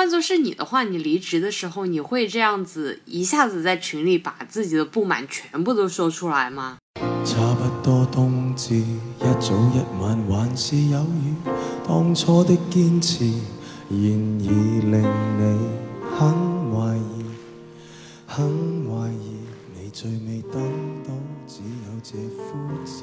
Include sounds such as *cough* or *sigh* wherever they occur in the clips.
换作是你的话，你离职的时候，你会这样子一下子在群里把自己的不满全部都说出来吗？差不多冬至，一早一晚还是有雨。当初的坚持，然而令你很怀疑，很怀疑，你最未等到，只有这枯枝。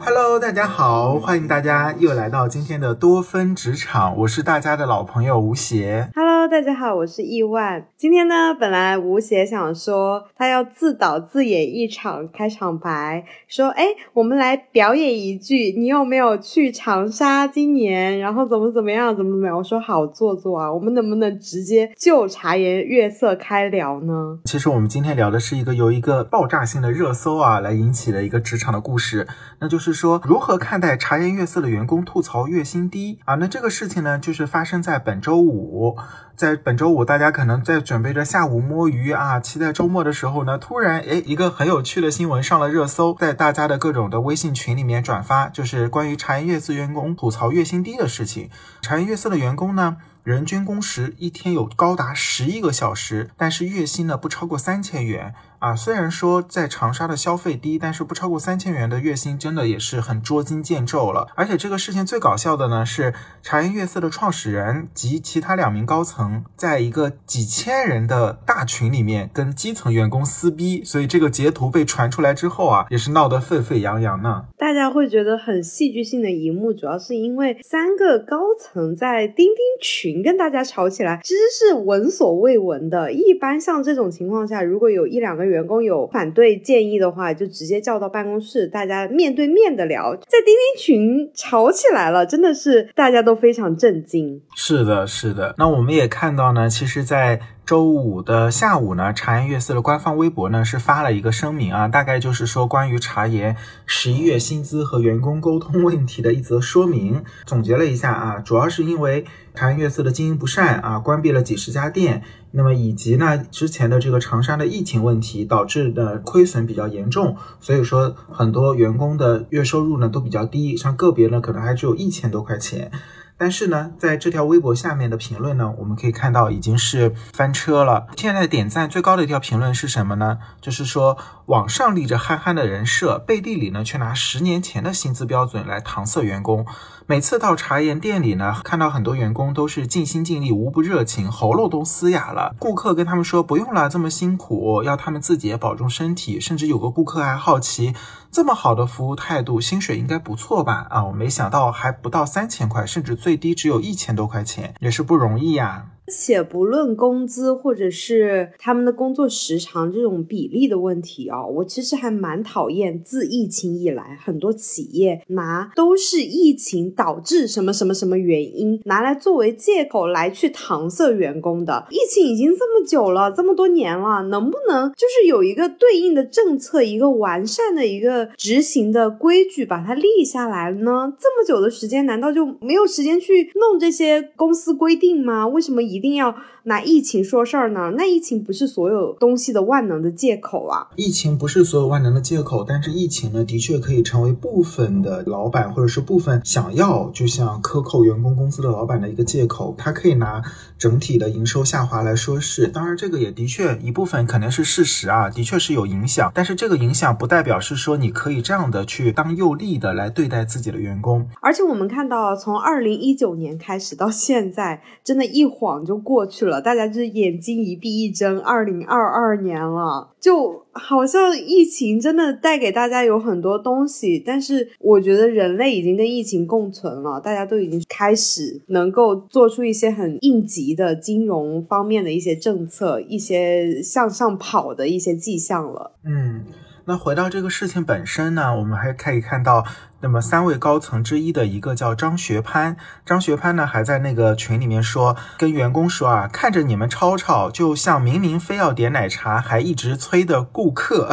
Hello，大家好，欢迎大家又来到今天的多芬职场，我是大家的老朋友吴邪。大家好，我是亿万。今天呢，本来吴邪想说他要自导自演一场开场白，说哎，我们来表演一句，你有没有去长沙今年？然后怎么怎么样，怎么怎么样？我说好做作啊，我们能不能直接就茶颜悦色开聊呢？其实我们今天聊的是一个由一个爆炸性的热搜啊来引起的一个职场的故事，那就是。是说如何看待茶颜悦色的员工吐槽月薪低啊？那这个事情呢，就是发生在本周五。在本周五，大家可能在准备着下午摸鱼啊，期待周末的时候呢，突然哎，一个很有趣的新闻上了热搜，在大家的各种的微信群里面转发，就是关于茶颜悦色员工吐槽月薪低的事情。茶颜悦色的员工呢，人均工时一天有高达十一个小时，但是月薪呢不超过三千元。啊，虽然说在长沙的消费低，但是不超过三千元的月薪，真的也是很捉襟见肘了。而且这个事情最搞笑的呢，是茶颜悦色的创始人及其他两名高层，在一个几千人的大群里面跟基层员工撕逼，所以这个截图被传出来之后啊，也是闹得沸沸扬扬呢。大家会觉得很戏剧性的一幕，主要是因为三个高层在钉钉群跟大家吵起来，其实是闻所未闻的。一般像这种情况下，如果有一两个。员工有反对建议的话，就直接叫到办公室，大家面对面的聊。在钉钉群吵起来了，真的是大家都非常震惊。是的，是的。那我们也看到呢，其实，在周五的下午呢，茶颜悦色的官方微博呢是发了一个声明啊，大概就是说关于茶颜十一月薪资和员工沟通问题的一则说明。总结了一下啊，主要是因为茶颜悦色的经营不善啊，关闭了几十家店，那么以及呢之前的这个长沙的疫情问题导致的亏损比较严重，所以说很多员工的月收入呢都比较低，像个别呢可能还只有一千多块钱。但是呢，在这条微博下面的评论呢，我们可以看到已经是翻车了。现在点赞最高的一条评论是什么呢？就是说网上立着憨憨的人设，背地里呢却拿十年前的薪资标准来搪塞员工。每次到茶颜店里呢，看到很多员工都是尽心尽力，无不热情，喉咙都嘶哑了。顾客跟他们说不用了，这么辛苦，要他们自己也保重身体。甚至有个顾客还好奇。这么好的服务态度，薪水应该不错吧？啊，我没想到还不到三千块，甚至最低只有一千多块钱，也是不容易呀。且不论工资或者是他们的工作时长这种比例的问题啊，我其实还蛮讨厌。自疫情以来，很多企业拿都是疫情导致什么什么什么原因拿来作为借口来去搪塞员工的。疫情已经这么久了，这么多年了，能不能就是有一个对应的政策，一个完善的一个执行的规矩，把它立下来呢？这么久的时间，难道就没有时间去弄这些公司规定吗？为什么一？一定要拿疫情说事儿呢？那疫情不是所有东西的万能的借口啊！疫情不是所有万能的借口，但是疫情呢，的确可以成为部分的老板或者是部分想要就像克扣员工工资的老板的一个借口。他可以拿整体的营收下滑来说是。当然，这个也的确一部分肯定是事实啊，的确是有影响。但是这个影响不代表是说你可以这样的去当诱利的来对待自己的员工。而且我们看到，从二零一九年开始到现在，真的一晃。就过去了，大家就是眼睛一闭一睁，二零二二年了，就好像疫情真的带给大家有很多东西，但是我觉得人类已经跟疫情共存了，大家都已经开始能够做出一些很应急的金融方面的一些政策，一些向上跑的一些迹象了。嗯，那回到这个事情本身呢，我们还可以看到。那么三位高层之一的一个叫张学攀，张学攀呢还在那个群里面说，跟员工说啊，看着你们吵吵，就像明明非要点奶茶还一直催的顾客。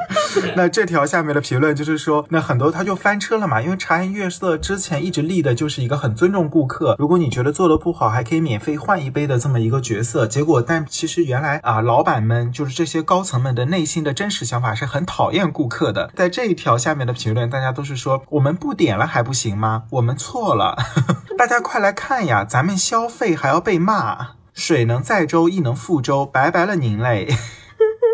*laughs* 那这条下面的评论就是说，那很多他就翻车了嘛，因为茶颜悦色之前一直立的就是一个很尊重顾客，如果你觉得做的不好，还可以免费换一杯的这么一个角色。结果，但其实原来啊，老板们就是这些高层们的内心的真实想法是很讨厌顾客的。在这一条下面的评论，大家都是说。我们不点了还不行吗？我们错了，*laughs* 大家快来看呀！咱们消费还要被骂，水能载舟亦能覆舟，拜拜了您嘞！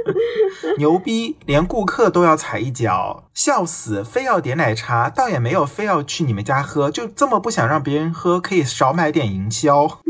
*laughs* 牛逼，连顾客都要踩一脚，笑死！非要点奶茶，倒也没有非要去你们家喝，就这么不想让别人喝，可以少买点营销。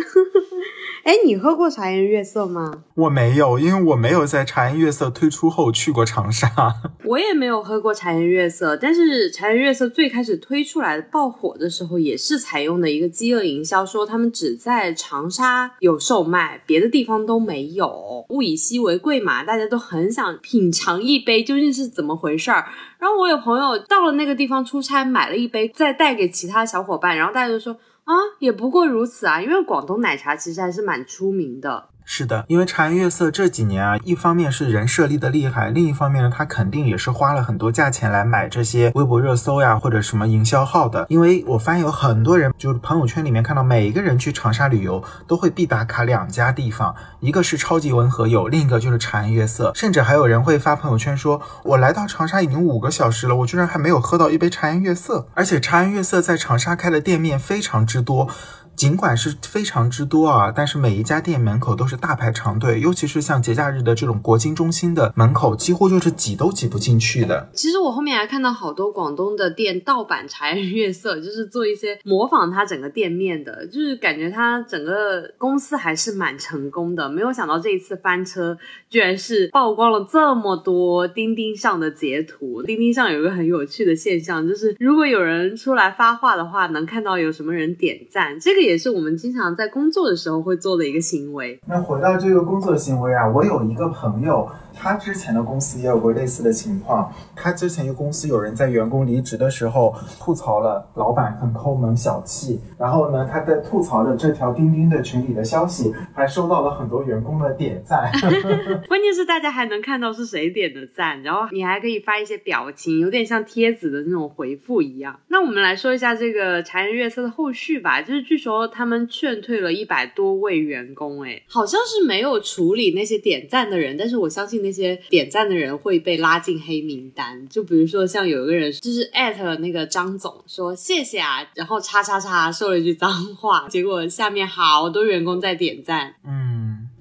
哎，你喝过茶颜悦色吗？我没有，因为我没有在茶颜悦色推出后去过长沙。*laughs* 我也没有喝过茶颜悦色，但是茶颜悦色最开始推出来爆火的时候，也是采用的一个饥饿营销，说他们只在长沙有售卖，别的地方都没有。物以稀为贵嘛，大家都很想品尝一杯究竟是怎么回事儿。然后我有朋友到了那个地方出差，买了一杯，再带给其他小伙伴，然后大家就说。啊，也不过如此啊，因为广东奶茶其实还是蛮出名的。是的，因为茶颜悦色这几年啊，一方面是人设立的厉害，另一方面呢，他肯定也是花了很多价钱来买这些微博热搜呀，或者什么营销号的。因为我发现有很多人，就是朋友圈里面看到每一个人去长沙旅游都会必打卡两家地方，一个是超级文和友，另一个就是茶颜悦色，甚至还有人会发朋友圈说，我来到长沙已经五个小时了，我居然还没有喝到一杯茶颜悦色，而且茶颜悦色在长沙开的店面非常之多。尽管是非常之多啊，但是每一家店门口都是大排长队，尤其是像节假日的这种国金中心的门口，几乎就是挤都挤不进去的。其实我后面还看到好多广东的店盗版茶颜悦色，就是做一些模仿它整个店面的，就是感觉它整个公司还是蛮成功的。没有想到这一次翻车，居然是曝光了这么多钉钉上的截图。钉钉上有一个很有趣的现象，就是如果有人出来发话的话，能看到有什么人点赞，这个。也是我们经常在工作的时候会做的一个行为。那回到这个工作行为啊，我有一个朋友。他之前的公司也有过类似的情况。他之前一个公司有人在员工离职的时候吐槽了老板很抠门小气，然后呢，他在吐槽的这条钉钉的群里的消息还收到了很多员工的点赞。*laughs* 关键是大家还能看到是谁点的赞，然后你还可以发一些表情，有点像贴子的那种回复一样。那我们来说一下这个茶颜悦色的后续吧。就是据说他们劝退了一百多位员工，哎，好像是没有处理那些点赞的人，但是我相信。那些点赞的人会被拉进黑名单，就比如说像有一个人就是艾特了那个张总说谢谢啊，然后叉叉叉说了一句脏话，结果下面好多员工在点赞，嗯。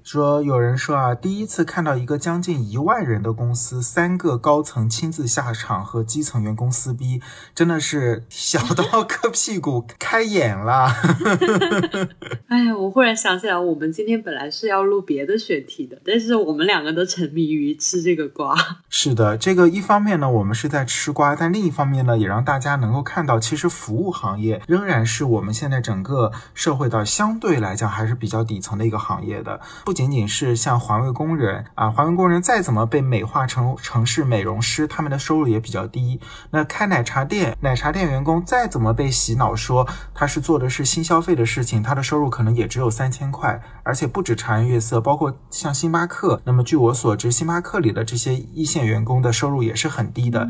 说有人说啊，第一次看到一个将近一万人的公司，三个高层亲自下场和基层员工撕逼，真的是小到 *laughs* 磕屁股开眼了。*laughs* 哎呀，我忽然想起来，我们今天本来是要录别的选题的，但是我们两个都沉迷于吃这个瓜。*laughs* 是的，这个一方面呢，我们是在吃瓜，但另一方面呢，也让大家能够看到，其实服务行业仍然是我们现在整个社会的相对来讲还是比较底层的一个行业的，不仅。仅仅是像环卫工人啊，环卫工人再怎么被美化成城市美容师，他们的收入也比较低。那开奶茶店，奶茶店员工再怎么被洗脑说他是做的是新消费的事情，他的收入可能也只有三千块。而且不止茶颜悦色，包括像星巴克。那么据我所知，星巴克里的这些一线员工的收入也是很低的。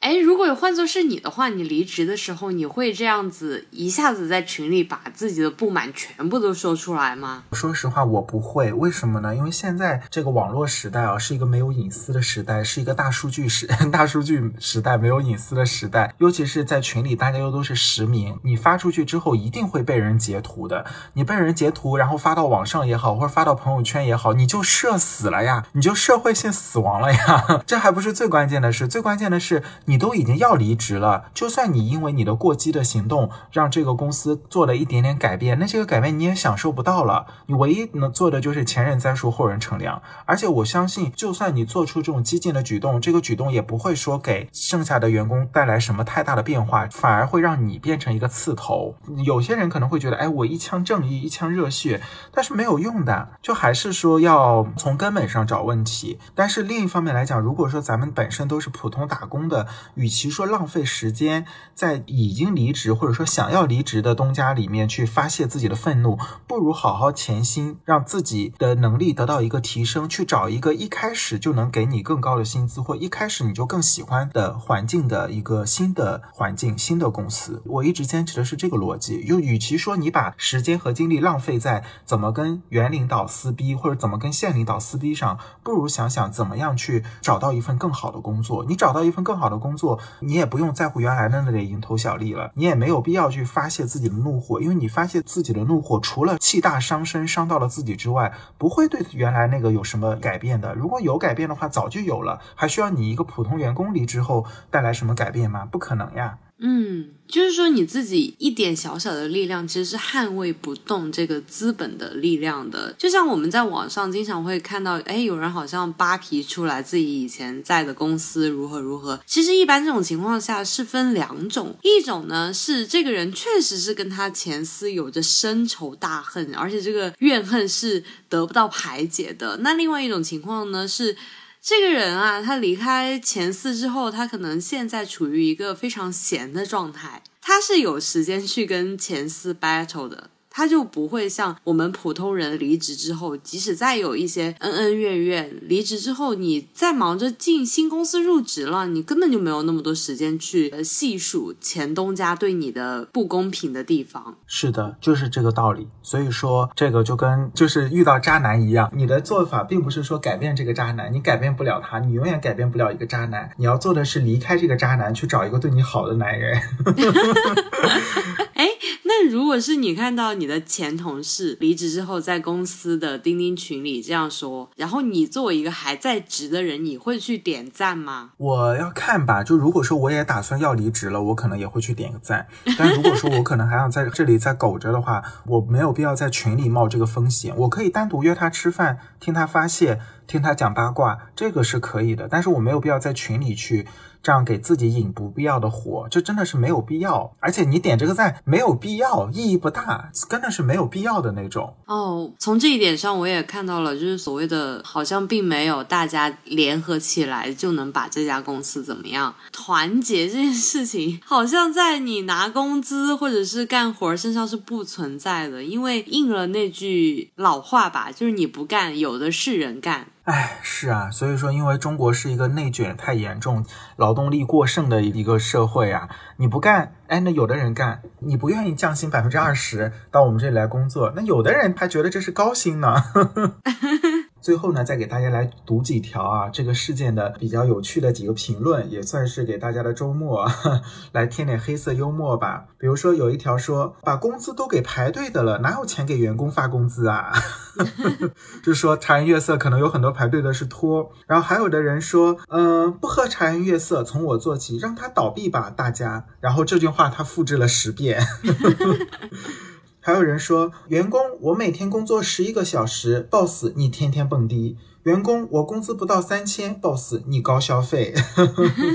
哎，如果换做是你的话，你离职的时候，你会这样子一下子在群里把自己的不满全部都说出来吗？说实话，我不会。为什么呢？因为现在这个网络时代啊，是一个没有隐私的时代，是一个大数据时 *laughs* 大数据时代，没有隐私的时代。尤其是在群里，大家又都是实名，你发出去之后，一定会被人截图的。你被人截图，然后发到网。上也好，或者发到朋友圈也好，你就社死了呀，你就社会性死亡了呀。*laughs* 这还不是最关键的是，最关键的是你都已经要离职了，就算你因为你的过激的行动让这个公司做了一点点改变，那这个改变你也享受不到了。你唯一能做的就是前人栽树，后人乘凉。而且我相信，就算你做出这种激进的举动，这个举动也不会说给剩下的员工带来什么太大的变化，反而会让你变成一个刺头。有些人可能会觉得，哎，我一腔正义，一腔热血，但是。没有用的，就还是说要从根本上找问题。但是另一方面来讲，如果说咱们本身都是普通打工的，与其说浪费时间在已经离职或者说想要离职的东家里面去发泄自己的愤怒，不如好好潜心让自己的能力得到一个提升，去找一个一开始就能给你更高的薪资，或一开始你就更喜欢的环境的一个新的环境、新的公司。我一直坚持的是这个逻辑，就与其说你把时间和精力浪费在怎么跟原领导撕逼或者怎么跟现领导撕逼上，不如想想怎么样去找到一份更好的工作。你找到一份更好的工作，你也不用在乎原来的那点蝇头小利了，你也没有必要去发泄自己的怒火，因为你发泄自己的怒火，除了气大伤身，伤到了自己之外，不会对原来那个有什么改变的。如果有改变的话，早就有了，还需要你一个普通员工离职后带来什么改变吗？不可能呀。嗯，就是说你自己一点小小的力量，其实是捍卫不动这个资本的力量的。就像我们在网上经常会看到，哎，有人好像扒皮出来自己以前在的公司如何如何。其实一般这种情况下是分两种，一种呢是这个人确实是跟他前司有着深仇大恨，而且这个怨恨是得不到排解的。那另外一种情况呢是。这个人啊，他离开前四之后，他可能现在处于一个非常闲的状态，他是有时间去跟前四 battle 的。他就不会像我们普通人离职之后，即使再有一些恩恩怨怨，离职之后你再忙着进新公司入职了，你根本就没有那么多时间去细数前东家对你的不公平的地方。是的，就是这个道理。所以说，这个就跟就是遇到渣男一样，你的做法并不是说改变这个渣男，你改变不了他，你永远改变不了一个渣男。你要做的是离开这个渣男，去找一个对你好的男人。*laughs* 哎，那如果是你看到你的前同事离职之后，在公司的钉钉群里这样说，然后你作为一个还在职的人，你会去点赞吗？我要看吧，就如果说我也打算要离职了，我可能也会去点个赞。*laughs* 但如果说我可能还想在这里再苟着的话，我没有必要在群里冒这个风险。我可以单独约他吃饭，听他发泄，听他讲八卦，这个是可以的。但是我没有必要在群里去。这样给自己引不必要的火，这真的是没有必要。而且你点这个赞没有必要，意义不大，真的是没有必要的那种。哦，从这一点上我也看到了，就是所谓的，好像并没有大家联合起来就能把这家公司怎么样。团结这件事情，好像在你拿工资或者是干活身上是不存在的，因为应了那句老话吧，就是你不干，有的是人干。哎，是啊，所以说，因为中国是一个内卷太严重、劳动力过剩的一个社会啊，你不干，哎，那有的人干，你不愿意降薪百分之二十到我们这里来工作，那有的人他觉得这是高薪呢。*laughs* 最后呢，再给大家来读几条啊，这个事件的比较有趣的几个评论，也算是给大家的周末 *laughs* 来添点黑色幽默吧。比如说有一条说，把工资都给排队的了，哪有钱给员工发工资啊？*laughs* 就说茶颜悦色可能有很多排队的是托。然后还有的人说，嗯，不喝茶颜悦色，从我做起，让他倒闭吧，大家。然后这句话他复制了十遍。*laughs* 还有人说，员工，我每天工作十一个小时，boss，你天天蹦迪。员工，我工资不到三千，boss，你高消费。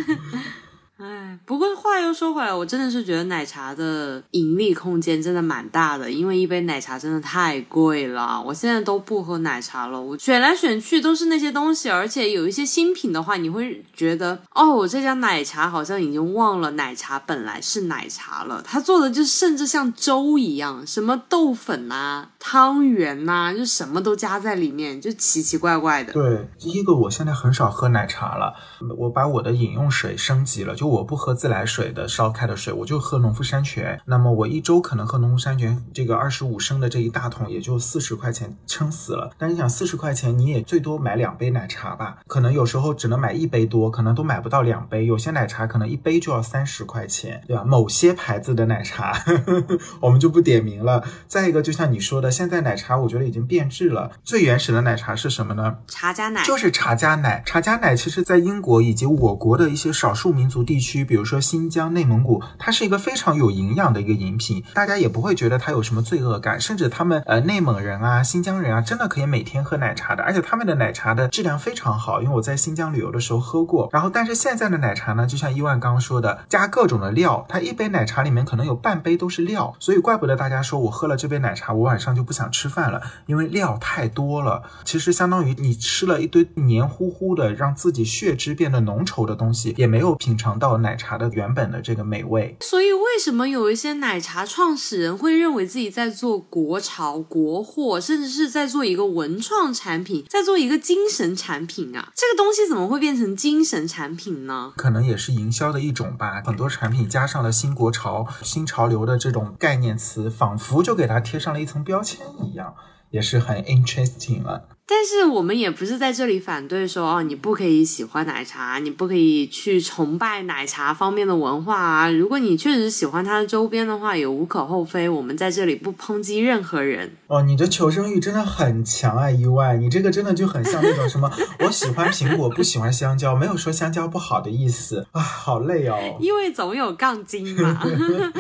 *laughs* 哎，不过话又说回来，我真的是觉得奶茶的盈利空间真的蛮大的，因为一杯奶茶真的太贵了。我现在都不喝奶茶了，我选来选去都是那些东西，而且有一些新品的话，你会觉得哦，这家奶茶好像已经忘了奶茶本来是奶茶了。他做的就甚至像粥一样，什么豆粉呐、汤圆呐，就什么都加在里面，就奇奇怪怪的。对，第一个我现在很少喝奶茶了，我把我的饮用水升级了，我不喝自来水的烧开的水，我就喝农夫山泉。那么我一周可能喝农夫山泉这个二十五升的这一大桶，也就四十块钱，撑死了。但你想，四十块钱你也最多买两杯奶茶吧？可能有时候只能买一杯多，可能都买不到两杯。有些奶茶可能一杯就要三十块钱，对吧？某些牌子的奶茶 *laughs* 我们就不点名了。再一个，就像你说的，现在奶茶我觉得已经变质了。最原始的奶茶是什么呢？茶加奶，就是茶加奶。茶加奶其实在英国以及我国的一些少数民族地。地区，比如说新疆、内蒙古，它是一个非常有营养的一个饮品，大家也不会觉得它有什么罪恶感，甚至他们呃内蒙人啊、新疆人啊，真的可以每天喝奶茶的，而且他们的奶茶的质量非常好，因为我在新疆旅游的时候喝过。然后，但是现在的奶茶呢，就像伊万刚刚说的，加各种的料，它一杯奶茶里面可能有半杯都是料，所以怪不得大家说我喝了这杯奶茶，我晚上就不想吃饭了，因为料太多了。其实相当于你吃了一堆黏糊糊的，让自己血脂变得浓稠的东西，也没有品尝到奶茶。的原本的这个美味。所以，为什么有一些奶茶创始人会认为自己在做国潮、国货，甚至是在做一个文创产品，在做一个精神产品啊？这个东西怎么会变成精神产品呢？可能也是营销的一种吧。很多产品加上了新国潮、新潮流的这种概念词，仿佛就给它贴上了一层标签一样，也是很 interesting 了。但是我们也不是在这里反对说哦，你不可以喜欢奶茶，你不可以去崇拜奶茶方面的文化啊。如果你确实喜欢它的周边的话，也无可厚非。我们在这里不抨击任何人。哦，你的求生欲真的很强啊，意外，你这个真的就很像那种什么，*laughs* 我喜欢苹果，不喜欢香蕉，没有说香蕉不好的意思啊，好累哦。因为总有杠精嘛。*laughs*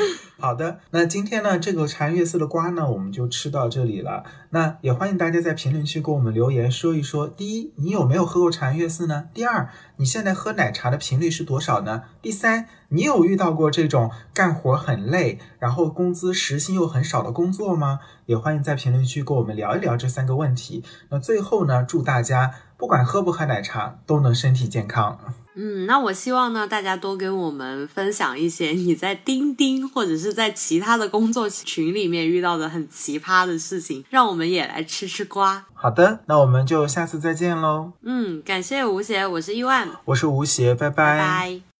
*laughs* 好的，那今天呢，这个茶颜悦色的瓜呢，我们就吃到这里了。那也欢迎大家在评论区给我们留言，说一说：第一，你有没有喝过茶颜悦色呢？第二，你现在喝奶茶的频率是多少呢？第三，你有遇到过这种干活很累，然后工资时薪又很少的工作吗？也欢迎在评论区跟我们聊一聊这三个问题。那最后呢，祝大家不管喝不喝奶茶，都能身体健康。嗯，那我希望呢，大家多跟我们分享一些你在钉钉或者是在其他的工作群里面遇到的很奇葩的事情，让我们也来吃吃瓜。好的，那我们就下次再见喽。嗯，感谢吴邪，我是伊万，我是吴邪，拜拜拜。